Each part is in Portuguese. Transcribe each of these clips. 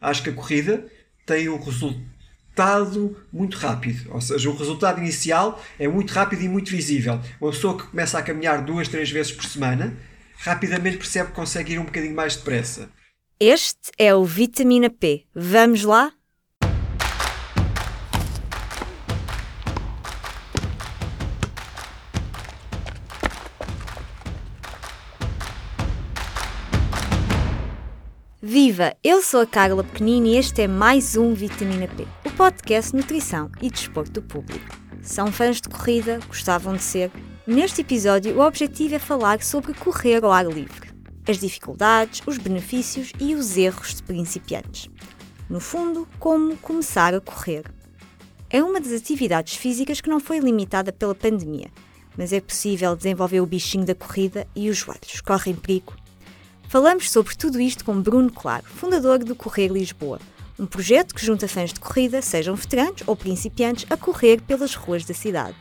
Acho que a corrida tem um resultado muito rápido. Ou seja, o resultado inicial é muito rápido e muito visível. Uma pessoa que começa a caminhar duas, três vezes por semana, rapidamente percebe que consegue ir um bocadinho mais depressa. Este é o Vitamina P. Vamos lá? Viva! Eu sou a Carla Pequenini e este é mais um Vitamina P, o podcast Nutrição e Desporto do Público. São fãs de corrida? Gostavam de ser? Neste episódio, o objetivo é falar sobre correr ao ar livre, as dificuldades, os benefícios e os erros de principiantes. No fundo, como começar a correr. É uma das atividades físicas que não foi limitada pela pandemia, mas é possível desenvolver o bichinho da corrida e os joelhos correm perigo Falamos sobre tudo isto com Bruno Claro, fundador do Correr Lisboa, um projeto que junta fãs de corrida, sejam veteranos ou principiantes, a correr pelas ruas da cidade.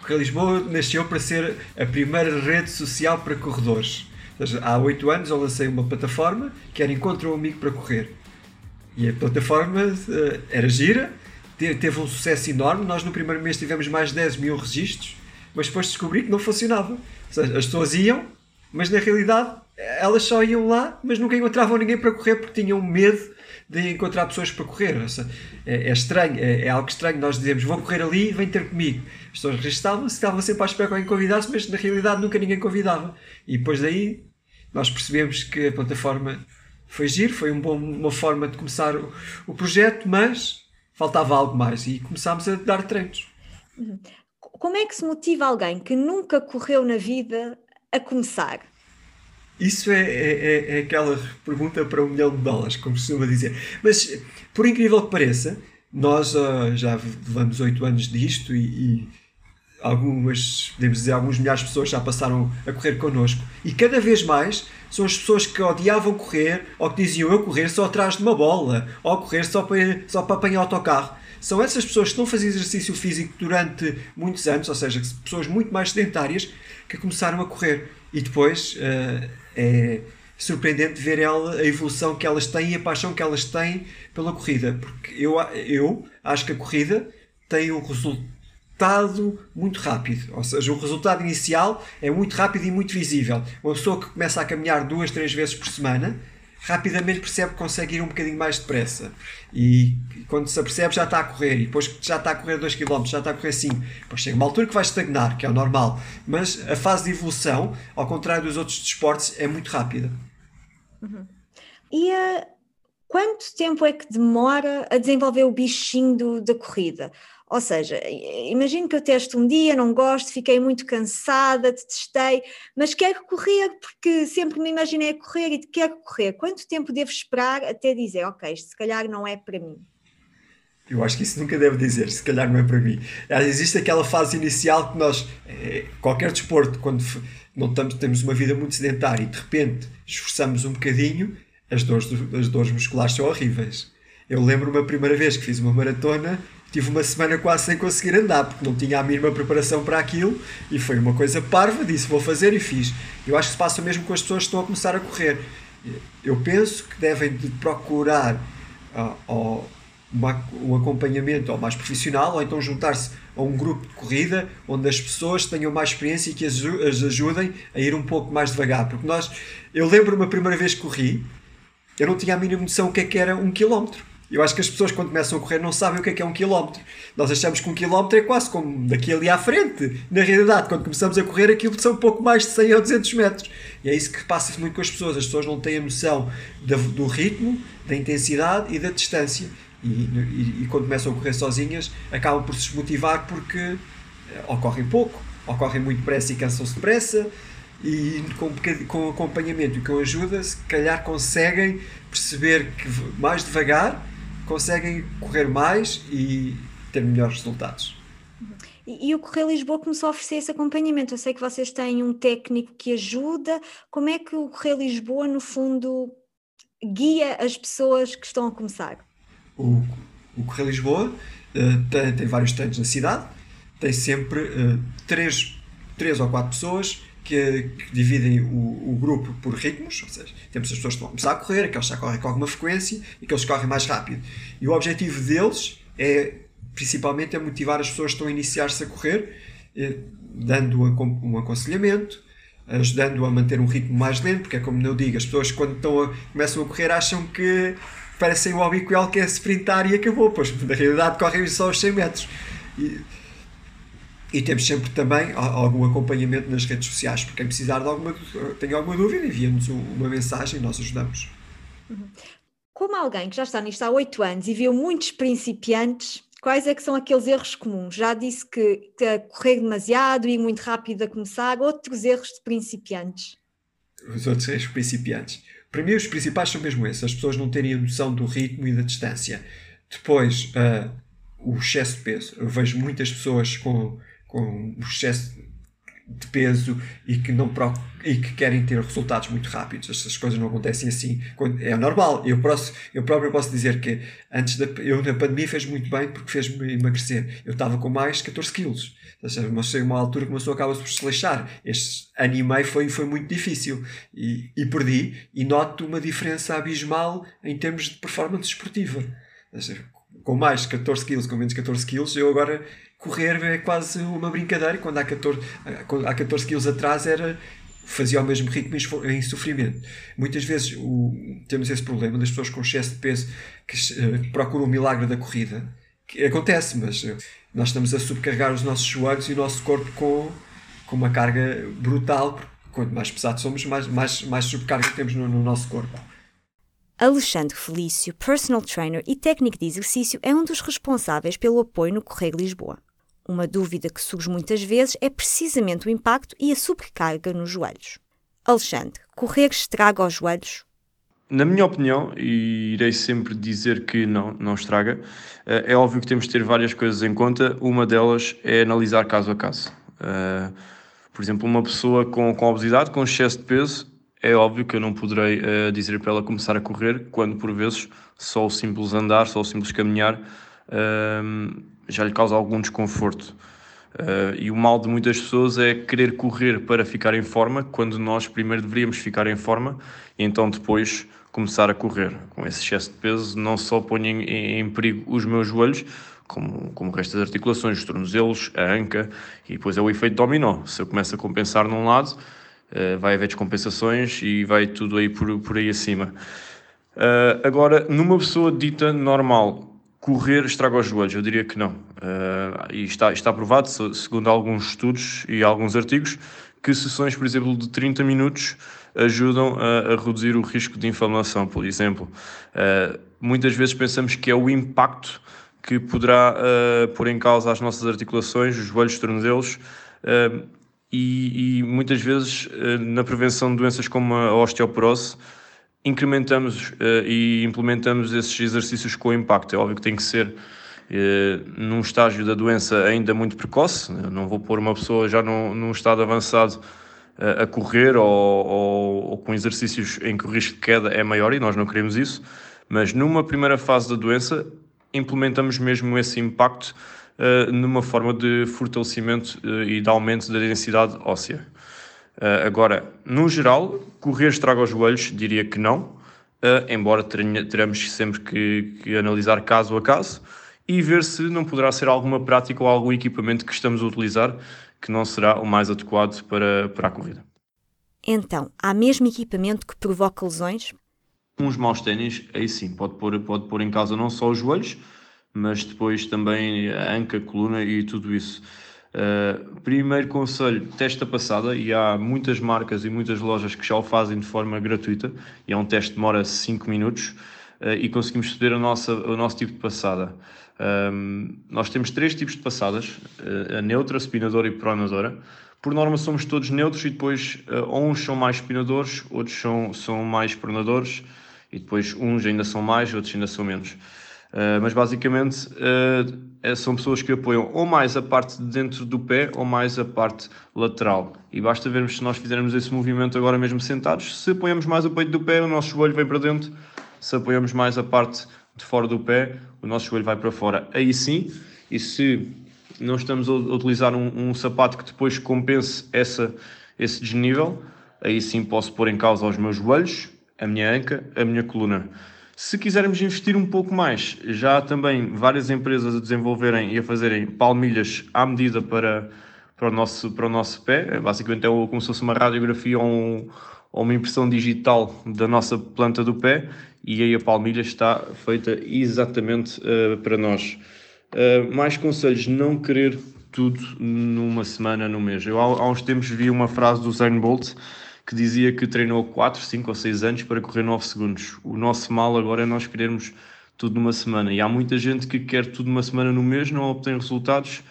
Correr Lisboa nasceu para ser a primeira rede social para corredores. Há oito anos eu lancei uma plataforma que era Encontra um Amigo para Correr. E a plataforma uh, era gira, teve um sucesso enorme. Nós no primeiro mês tivemos mais de 10 mil registros, mas depois descobri que não funcionava. Ou seja, as pessoas iam, mas na realidade elas só iam lá, mas nunca encontravam ninguém para correr porque tinham medo de encontrar pessoas para correr. É, é estranho, é, é, algo estranho. Nós dizemos vou correr ali, vem ter comigo. As pessoas registavam-se, estavam sempre à espera que alguém convidasse, mas na realidade nunca ninguém convidava. E depois daí nós percebemos que a plataforma foi giro, foi um bom, uma forma de começar o, o projeto, mas faltava algo mais e começámos a dar treinos. Uhum. Como é que se motiva alguém que nunca correu na vida a começar? Isso é, é, é, aquela pergunta para um milhão de dólares, como costuma dizer. Mas, por incrível que pareça, nós uh, já levamos oito anos disto e, e, algumas, podemos dizer, alguns milhares de pessoas já passaram a correr connosco. E cada vez mais são as pessoas que odiavam correr ou que diziam eu correr só atrás de uma bola ou correr só para, só para apanhar autocarro. São essas pessoas que não faziam exercício físico durante muitos anos, ou seja, pessoas muito mais sedentárias, que começaram a correr. E depois. Uh, é surpreendente ver ela, a evolução que elas têm e a paixão que elas têm pela corrida. Porque eu, eu acho que a corrida tem um resultado muito rápido. Ou seja, o resultado inicial é muito rápido e muito visível. Uma pessoa que começa a caminhar duas, três vezes por semana rapidamente percebe que consegue ir um bocadinho mais depressa. E quando se apercebe já está a correr. E depois já está a correr 2 km, já está a correr 5. Depois chega uma altura que vai estagnar, que é o normal. Mas a fase de evolução, ao contrário dos outros desportos, é muito rápida. Uhum. E uh, quanto tempo é que demora a desenvolver o bichinho da corrida? Ou seja, imagino que eu testo um dia, não gosto, fiquei muito cansada, detestei, mas quero correr porque sempre me imaginei a correr e quero correr. Quanto tempo devo esperar até dizer, ok, isto se calhar não é para mim? Eu acho que isso nunca deve dizer, se calhar não é para mim. Existe aquela fase inicial que nós, eh, qualquer desporto, quando não estamos, temos uma vida muito sedentária e de repente esforçamos um bocadinho, as dores, as dores musculares são horríveis. Eu lembro-me a primeira vez que fiz uma maratona tive uma semana quase sem conseguir andar, porque não tinha a mínima preparação para aquilo e foi uma coisa parva. Disse vou fazer e fiz. Eu acho que se passa mesmo com as pessoas que estão a começar a correr. Eu penso que devem de procurar uh, uma, um acompanhamento ou mais profissional ou então juntar-se a um grupo de corrida onde as pessoas tenham mais experiência e que as, as ajudem a ir um pouco mais devagar. Porque nós, eu lembro-me a primeira vez que corri, eu não tinha a mínima noção o que é que era um quilómetro eu acho que as pessoas quando começam a correr não sabem o que é que é um quilómetro. Nós achamos que um quilómetro é quase como daqui ali à frente. Na realidade, quando começamos a correr, aquilo são um pouco mais de 100 ou 200 metros. E é isso que passa muito com as pessoas. As pessoas não têm a noção do ritmo, da intensidade e da distância. E, e, e quando começam a correr sozinhas, acabam por se desmotivar porque eh, ocorrem pouco, ocorrem muito depressa e cansam-se depressa e com, com acompanhamento e com ajuda, se calhar conseguem perceber que mais devagar conseguem correr mais e ter melhores resultados. E, e, o Correio Lisboa começou a oferecer esse acompanhamento. Eu sei que vocês têm um técnico que ajuda. Como é que o Correio Lisboa, no fundo, guia as pessoas que estão a começar? O, o Correio Lisboa uh, tem, tem, vários treinos na cidade, tem sempre uh, três, três ou quatro pessoas que, que dividem o, o, grupo por ritmos, ou seja, temos as pessoas que vão começar a correr, aqueles que já correm com alguma frequência e aqueles que correm mais rápido. E o objetivo deles é, principalmente, é motivar as pessoas que estão a iniciar-se a correr, eh, dando um aconselhamento, ajudando a manter um ritmo mais lento, porque é como eu digo, as pessoas quando estão a, começam a correr acham que parecem o Obiquel que é sprintar e acabou, pois na realidade correm só os 100 metros. E, e temos sempre também algum acompanhamento nas redes sociais, porque quem precisar de alguma, tem alguma dúvida, envia-nos uma mensagem e nós ajudamos. Como alguém que já está nisto há oito anos e viu muitos principiantes, quais é que são aqueles erros comuns? Já disse que, que correr demasiado, ir muito rápido a começar, outros erros de principiantes? Os outros erros de principiantes. Para mim, os principais são mesmo esses: as pessoas não terem a noção do ritmo e da distância. Depois, uh, o excesso de peso. Eu vejo muitas pessoas com com excesso de peso e que não e que querem ter resultados muito rápidos. Essas coisas não acontecem assim. É normal. Eu, posso, eu próprio posso dizer que antes da eu na pandemia fez muito bem porque fez-me emagrecer. Eu estava com mais 14 quilos. Mas chega uma altura que uma pessoa acaba por se lixar. Este ano e meio foi, foi muito difícil e, e perdi. E noto uma diferença abismal em termos de performance esportiva. Com mais 14 quilos, com menos 14 quilos, eu agora correr é quase uma brincadeira. Quando há 14, há 14 quilos atrás era fazia o mesmo ritmo em sofrimento. Muitas vezes o, temos esse problema das pessoas com excesso de peso que uh, procuram o milagre da corrida. Que acontece, mas uh, nós estamos a subcarregar os nossos joelhos e o nosso corpo com, com uma carga brutal. Quanto mais pesado somos, mais, mais, mais subcarga temos no, no nosso corpo. Alexandre Felício, personal trainer e técnico de exercício, é um dos responsáveis pelo apoio no Correio Lisboa. Uma dúvida que surge muitas vezes é precisamente o impacto e a sobrecarga nos joelhos. Alexandre, correr estraga os joelhos? Na minha opinião, e irei sempre dizer que não, não estraga, eh, é óbvio que temos de ter várias coisas em conta. Uma delas é analisar caso a caso. Eh, por exemplo, uma pessoa com, com obesidade, com excesso de peso, é óbvio que eu não poderei uh, dizer para ela começar a correr, quando por vezes só o simples andar, só o simples caminhar uh, já lhe causa algum desconforto. Uh, e o mal de muitas pessoas é querer correr para ficar em forma, quando nós primeiro deveríamos ficar em forma e então depois começar a correr. Com esse excesso de peso, não só ponho em, em perigo os meus joelhos, como, como o resto das articulações, os tornozelos, a anca, e depois é o efeito dominó. Se eu começo a compensar num lado, vai haver descompensações e vai tudo aí por, por aí acima. Uh, agora, numa pessoa dita normal, correr estraga os joelhos? Eu diria que não. Uh, e está, está provado, segundo alguns estudos e alguns artigos, que sessões, por exemplo, de 30 minutos ajudam a, a reduzir o risco de inflamação, por exemplo. Uh, muitas vezes pensamos que é o impacto que poderá uh, pôr em causa as nossas articulações, os joelhos, os tornozelos, uh, e, e, muitas vezes na prevenção de doenças como a osteoporose, incrementamos uh, e implementamos esses exercícios com impacto. É óbvio que tem que ser uh, num estágio da doença ainda muito precoce, Eu não vou pôr uma pessoa já num, num estado avançado a correr ou, ou, ou, com exercícios em que o risco de queda é maior e nós não queremos isso, mas numa primeira fase da doença implementamos mesmo esse impacto numa forma de fortalecimento e de aumento da densidade óssea. Uh, agora, no geral, correr estraga os joelhos, diria que não, embora teremos sempre que, que, analisar caso a caso e ver se não poderá ser alguma prática ou algum equipamento que estamos a utilizar que não será o mais adequado para, para a corrida. Então, há mesmo equipamento que provoca lesões? Uns maus ténis, aí sim, pode pôr, pode pôr em causa não só os joelhos, mas depois também a anca, a coluna e tudo isso. Uh, primeiro conselho, testa passada, e há muitas marcas e muitas lojas que já o fazem de forma gratuita, e é um teste que demora 5 minutos, uh, e conseguimos escolher a nossa, o nosso tipo de passada. Um, nós temos três tipos de passadas, uh, a neutra, spinadora e pronadora. Por norma somos todos neutros e depois uns são mais spinadores, outros são, são mais pronadores, e depois uns ainda são mais, outros ainda são menos. Uh, mas basicamente uh, são pessoas que apoiam ou mais a parte de dentro do pé ou mais a parte lateral. E basta vermos se nós fizermos esse movimento agora mesmo sentados, se apoiamos mais o peito do pé, o nosso joelho vem para dentro, se apoiamos mais a parte de fora do pé, o nosso joelho vai para fora. Aí sim, e se não estamos a utilizar um, um sapato que depois compense essa, esse desnível, aí sim posso pôr em causa os meus joelhos, a minha anca, a minha coluna. Se quisermos investir um pouco mais, já há também várias empresas a desenvolverem e a fazerem palmilhas à medida para, para, o, nosso, para o nosso pé. Basicamente é como se fosse uma radiografia ou, um, ou uma impressão digital da nossa planta do pé e aí a palmilha está feita exatamente uh, para nós. Uh, mais conselhos, não querer tudo numa semana, num mês. Eu há, há uns tempos vi uma frase do Zayn Bolt que dizia que treinou 4, 5 ou 6 anos para correr 9 segundos. O nosso mal agora é nós querermos tudo numa semana. E há muita gente que quer tudo numa semana no mês, não obtém resultados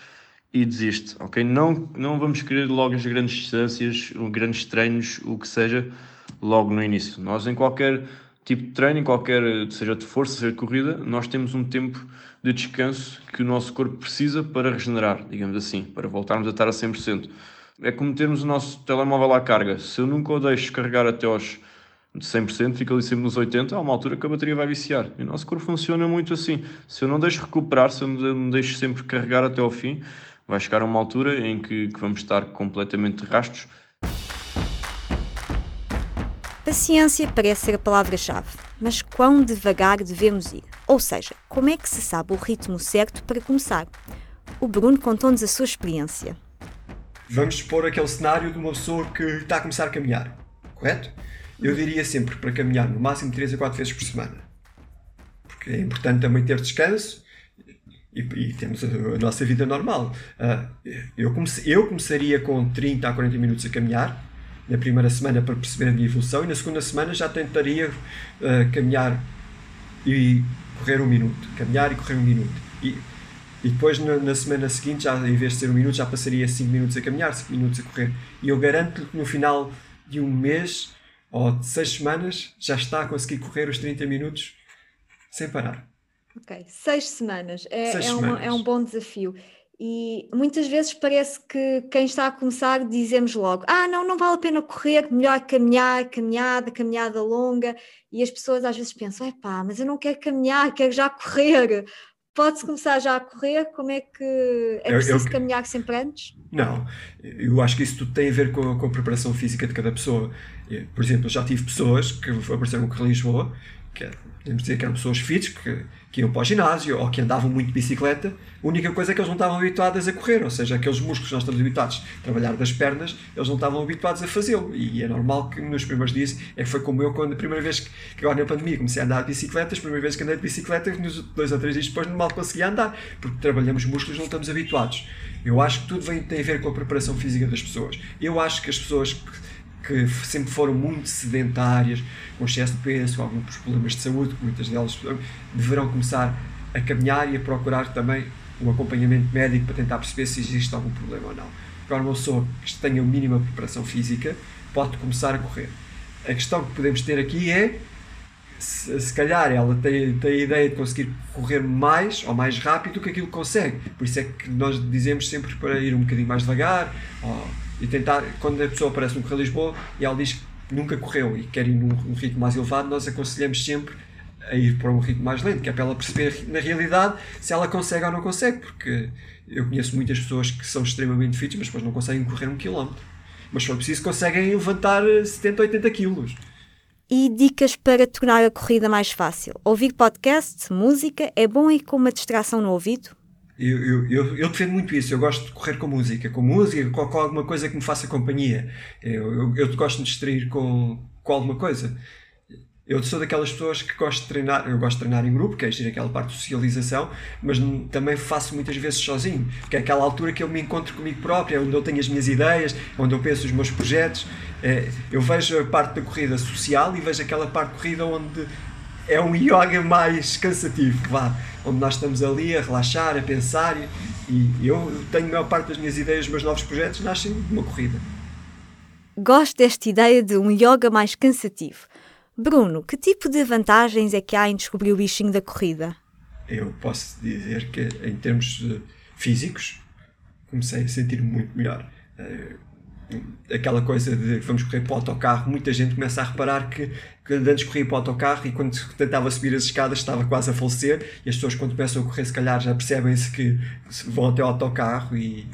e desiste, ok? Não, não vamos querer logo as grandes distâncias, grandes treinos, o que seja, logo no início. Nós em qualquer tipo de treino, qualquer, seja de força, seja de corrida, nós temos um tempo de descanso que o nosso corpo precisa para regenerar, digamos assim, para voltarmos a estar a 100% é como termos o nosso telemóvel à carga. Se eu nunca o deixo carregar até aos 100%, fica ali sempre nos 80%, há uma altura que a bateria vai viciar. E o nosso corpo funciona muito assim. Se eu não deixo recuperar, se eu não deixo sempre carregar até ao fim, vai chegar a uma altura em que, que vamos estar completamente rastos. Paciência parece ser a palavra-chave, mas quão devagar devemos ir? Ou seja, como é que se sabe o ritmo certo para começar? O Bruno contou-nos a sua experiência. Vamos expor aquele cenário de uma pessoa que está a começar a caminhar, correto? Eu diria sempre para caminhar no máximo 3 a 4 vezes por semana. Porque é importante também ter descanso e, e temos a, a, nossa vida normal. Uh, eu, comece, eu começaria com 30 a 40 minutos a caminhar na primeira semana para perceber a minha evolução e na segunda semana já tentaria uh, caminhar e correr um minuto. Caminhar e correr um minuto. E, e depois na, na, semana seguinte, já, em vez de ser um minuto, já passaria 5 minutos a caminhar, 5 minutos a correr. E eu garanto-lhe que no final de um mês ou de 6 semanas já está a conseguir correr os 30 minutos sem parar. Ok, 6 semanas. É, seis é, semanas. Uma, é um bom desafio. E muitas vezes parece que quem está a começar dizemos logo: ah, não, não vale a pena correr, melhor caminhar, caminhada, caminhada longa. E as pessoas às vezes pensam: é pá, mas eu não quero caminhar, quero já correr. Pode-se começar já a correr? Como é que é preciso eu, eu, caminhar sempre antes? Não, eu acho que isso tudo tem a ver com, com a preparação física de cada pessoa. Por exemplo, eu já tive pessoas que apareceram com Lisboa que é, podemos dizer que eram pessoas fits, que, que iam para o ginásio ou que andavam muito de bicicleta, a única coisa é que eles não estavam habituados a correr, ou seja, aqueles músculos que nós estamos habituados a trabalhar das pernas, eles não estavam habituados a fazê-lo. E é normal que nos primeiros dias, é que foi como eu, quando a primeira vez que agora na pandemia comecei a andar de bicicleta, as primeiras vezes que andei de bicicleta, nos dois ou três dias depois mal conseguia andar, porque trabalhamos músculos não estamos habituados. Eu acho que tudo vem, tem a ver com a preparação física das pessoas. Eu acho que as pessoas que sempre foram muito sedentárias, com excesso de peso, com alguns problemas de saúde, que muitas delas deverão começar a caminhar e a procurar também um acompanhamento médico para tentar perceber se existe algum problema ou não. Agora, uma pessoa que tenha a mínima preparação física pode começar a correr. A questão que podemos ter aqui é se, se calhar ela tem, tem a ideia de conseguir correr mais ou mais rápido do que aquilo que consegue. Por isso é que nós dizemos sempre para ir um bocadinho mais devagar ou e tentar, quando a pessoa aparece no Correio Lisboa e ela diz que nunca correu e quer ir num, num ritmo mais elevado, nós aconselhamos sempre a ir para um ritmo mais lento, que é para ela perceber na realidade se ela consegue ou não consegue, porque eu conheço muitas pessoas que são extremamente fit, mas depois não conseguem correr um quilómetro. Mas se for preciso, conseguem levantar 70, 80 quilos. E dicas para tornar a corrida mais fácil? Ouvir podcast, música, é bom ir com uma distração no ouvido? Eu, eu, eu, eu, defendo muito isso. Eu gosto de correr com música, com música, com, com alguma coisa que me faça companhia. Eu, eu, gosto de distrair com, com alguma coisa. Eu sou daquelas pessoas que gosto de treinar, eu gosto de treinar em grupo, que é aquela parte de socialização, mas também faço muitas vezes sozinho, que é aquela altura que eu me encontro comigo próprio, é onde eu tenho as minhas ideias, onde eu penso os meus projetos. É, eu vejo a parte da corrida social e vejo aquela parte de corrida onde é um yoga mais cansativo, vá onde nós estamos ali a relaxar, a pensar e, eu tenho a maior parte das minhas ideias, dos meus novos projetos nascem de uma corrida. Gosto desta ideia de um yoga mais cansativo. Bruno, que tipo de vantagens é que há em descobrir o bichinho da corrida? Eu posso dizer que, em termos físicos, comecei a sentir muito melhor. Eh, aquela coisa de vamos correr para o autocarro, muita gente começa a reparar que, que antes corria para o autocarro e quando tentava subir as escadas estava quase a falecer e as pessoas quando começam a correr se calhar já percebem-se que vão até o autocarro e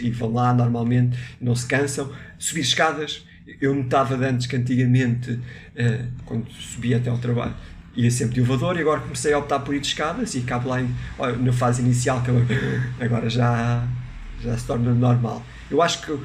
e vão lá normalmente, não se cansam. Subir escadas, eu notava de antes que antigamente, uh, quando subia até ao trabalho, ia sempre de elevador e agora comecei a optar por ir de escadas e acabo lá em, na fase inicial que agora já, já se torna normal. Eu acho que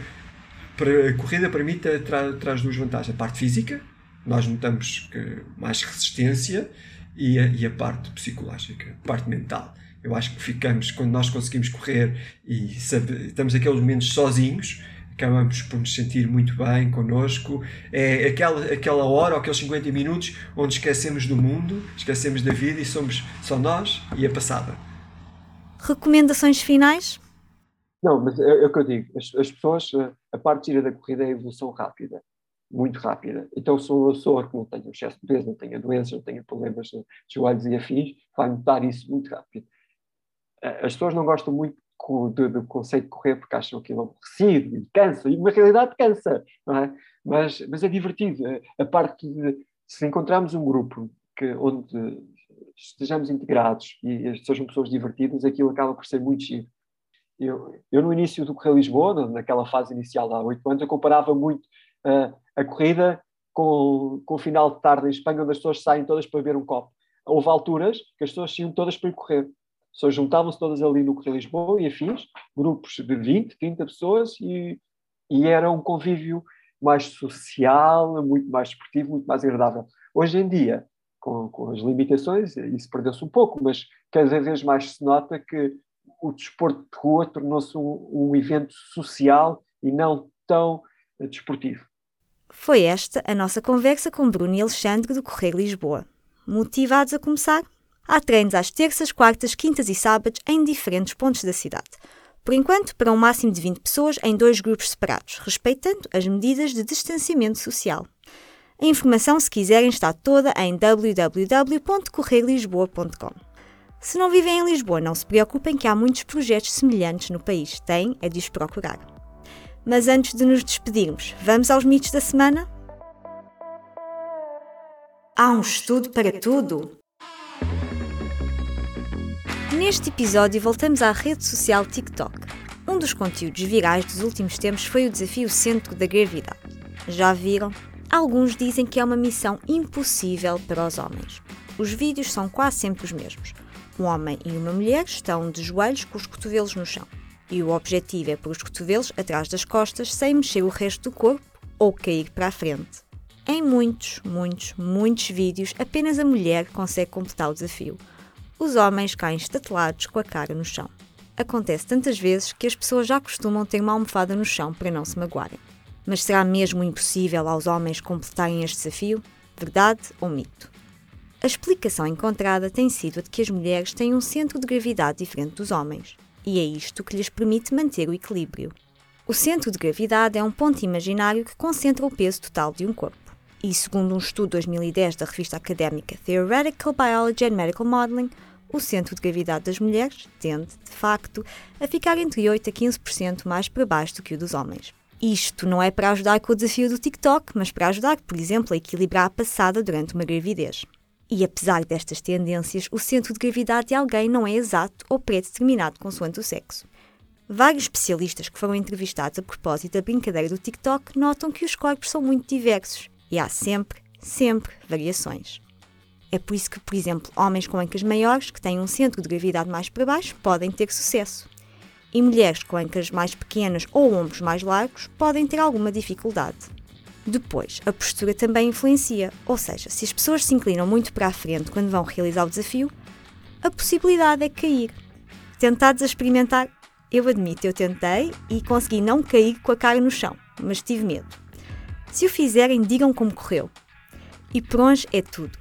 para, a corrida para mim tra, traz duas vantagens. A parte física, nós notamos que mais resistência e a, e a parte psicológica, a parte mental. Eu acho que ficamos, quando nós conseguimos correr e sabe, estamos aqueles momentos sozinhos, acabamos por nos sentir muito bem connosco. É aquela, aquela hora, ou aqueles 50 minutos, onde esquecemos do mundo, esquecemos da vida e somos só nós e a passada. Recomendações finais? Não, mas é, é o que eu digo. As, as pessoas, a parte gira da corrida é a evolução rápida muito rápida. Então, se uma pessoa que não tenha excesso de peso, não tenha doenças, não tenha problemas de joelhos e afins, vai notar isso muito rápido. As pessoas não gostam muito do, do conceito de correr porque acham aquilo aborrecido e cansa, e na realidade cansa, não é? Mas, mas é divertido. A parte de, se encontrarmos um grupo que, onde estejamos integrados e sejam pessoas divertidas, aquilo acaba por ser muito giro. Eu, eu no início do Correio Lisboa, naquela fase inicial há oito anos, eu comparava muito uh, a corrida com, com o final de tarde em Espanha, onde as pessoas saem todas para beber um copo. Houve alturas que as pessoas saíam todas para ir correr. Pessoas juntavam-se todas ali no Correio Lisboa e afins, grupos de 20, 30 pessoas, e, e era um convívio mais social, muito mais esportivo, muito mais agradável. Hoje em dia, com, com as limitações, isso perdeu-se um pouco, mas cada vez mais se nota que o desporto de rua tornou-se um, um evento social e não tão desportivo. Foi esta a nossa conversa com Bruno e Alexandre do Correio Lisboa. Motivados a começar? Há treinos às terças, quartas, quintas e sábados em diferentes pontos da cidade. Por enquanto, para um máximo de 20 pessoas em dois grupos separados, respeitando as medidas de distanciamento social. A informação, se quiserem, está toda em www.correilisboa.com. Se não vivem em Lisboa, não se preocupem que há muitos projetos semelhantes no país. Tem é de os procurar. Mas antes de nos despedirmos, vamos aos mitos da semana? Há um estudo para tudo! Neste episódio, voltamos à rede social TikTok. Um dos conteúdos virais dos últimos tempos foi o desafio Centro da Gravidade. Já viram? Alguns dizem que é uma missão impossível para os homens. Os vídeos são quase sempre os mesmos. Um homem e uma mulher estão de joelhos com os cotovelos no chão e o objetivo é pôr os cotovelos atrás das costas sem mexer o resto do corpo ou cair para a frente. Em muitos, muitos, muitos vídeos, apenas a mulher consegue completar o desafio. Os homens caem estatelados com a cara no chão. Acontece tantas vezes que as pessoas já costumam ter uma almofada no chão para não se magoarem. Mas será mesmo impossível aos homens completarem este desafio? Verdade ou mito? A explicação encontrada tem sido a de que as mulheres têm um centro de gravidade diferente dos homens e é isto que lhes permite manter o equilíbrio. O centro de gravidade é um ponto imaginário que concentra o peso total de um corpo. E segundo um estudo de 2010 da revista académica Theoretical Biology and Medical Modeling, o centro de gravidade das mulheres tende, de facto, a ficar entre 8 a 15% mais para baixo do que o dos homens. Isto não é para ajudar com o desafio do TikTok, mas para ajudar, por exemplo, a equilibrar a passada durante uma gravidez. E apesar destas tendências, o centro de gravidade de alguém não é exato ou pré-determinado consoante o sexo. Vários especialistas que foram entrevistados a propósito da brincadeira do TikTok notam que os corpos são muito diversos e há sempre, sempre variações. É por isso que, por exemplo, homens com ancas maiores, que têm um centro de gravidade mais para baixo, podem ter sucesso. E mulheres com ancas mais pequenas ou ombros mais largos podem ter alguma dificuldade. Depois, a postura também influencia, ou seja, se as pessoas se inclinam muito para a frente quando vão realizar o desafio, a possibilidade é cair. Tentados a experimentar, eu admito, eu tentei e consegui não cair com a cara no chão, mas tive medo. Se o fizerem, digam como correu. E por hoje é tudo.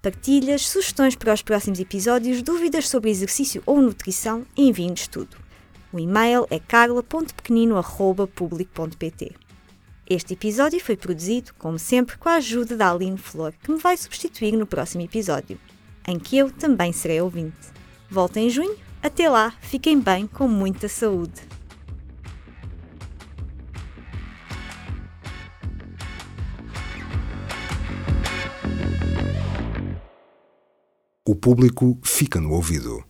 Partilhas, sugestões para os próximos episódios, dúvidas sobre exercício ou nutrição, enviem-nos tudo. O e-mail é carla.pequenino.public.pt. Este episódio foi produzido, como sempre, com a ajuda da Aline Flor, que me vai substituir no próximo episódio, em que eu também serei ouvinte. Voltem em junho. Até lá, fiquem bem com muita saúde. O público fica no ouvido.